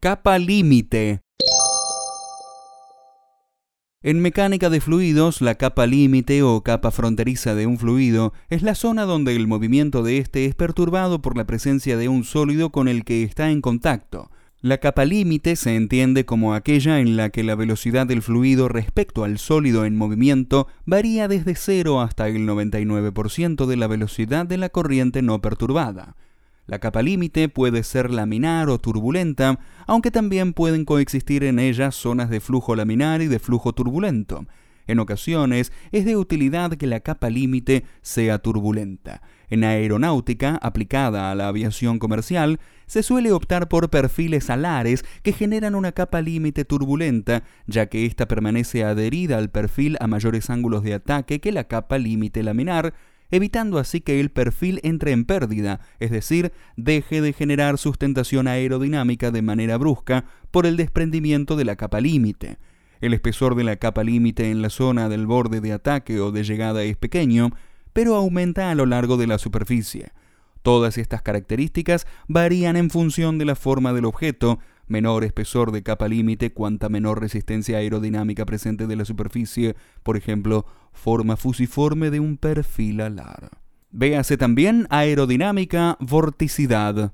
Capa límite. En mecánica de fluidos, la capa límite o capa fronteriza de un fluido es la zona donde el movimiento de éste es perturbado por la presencia de un sólido con el que está en contacto. La capa límite se entiende como aquella en la que la velocidad del fluido respecto al sólido en movimiento varía desde 0 hasta el 99% de la velocidad de la corriente no perturbada. La capa límite puede ser laminar o turbulenta, aunque también pueden coexistir en ella zonas de flujo laminar y de flujo turbulento. En ocasiones es de utilidad que la capa límite sea turbulenta. En aeronáutica, aplicada a la aviación comercial, se suele optar por perfiles alares que generan una capa límite turbulenta, ya que ésta permanece adherida al perfil a mayores ángulos de ataque que la capa límite laminar, evitando así que el perfil entre en pérdida, es decir, deje de generar sustentación aerodinámica de manera brusca por el desprendimiento de la capa límite. El espesor de la capa límite en la zona del borde de ataque o de llegada es pequeño, pero aumenta a lo largo de la superficie. Todas estas características varían en función de la forma del objeto, menor espesor de capa límite, cuanta menor resistencia aerodinámica presente de la superficie, por ejemplo, forma fusiforme de un perfil alar. Véase también aerodinámica, vorticidad.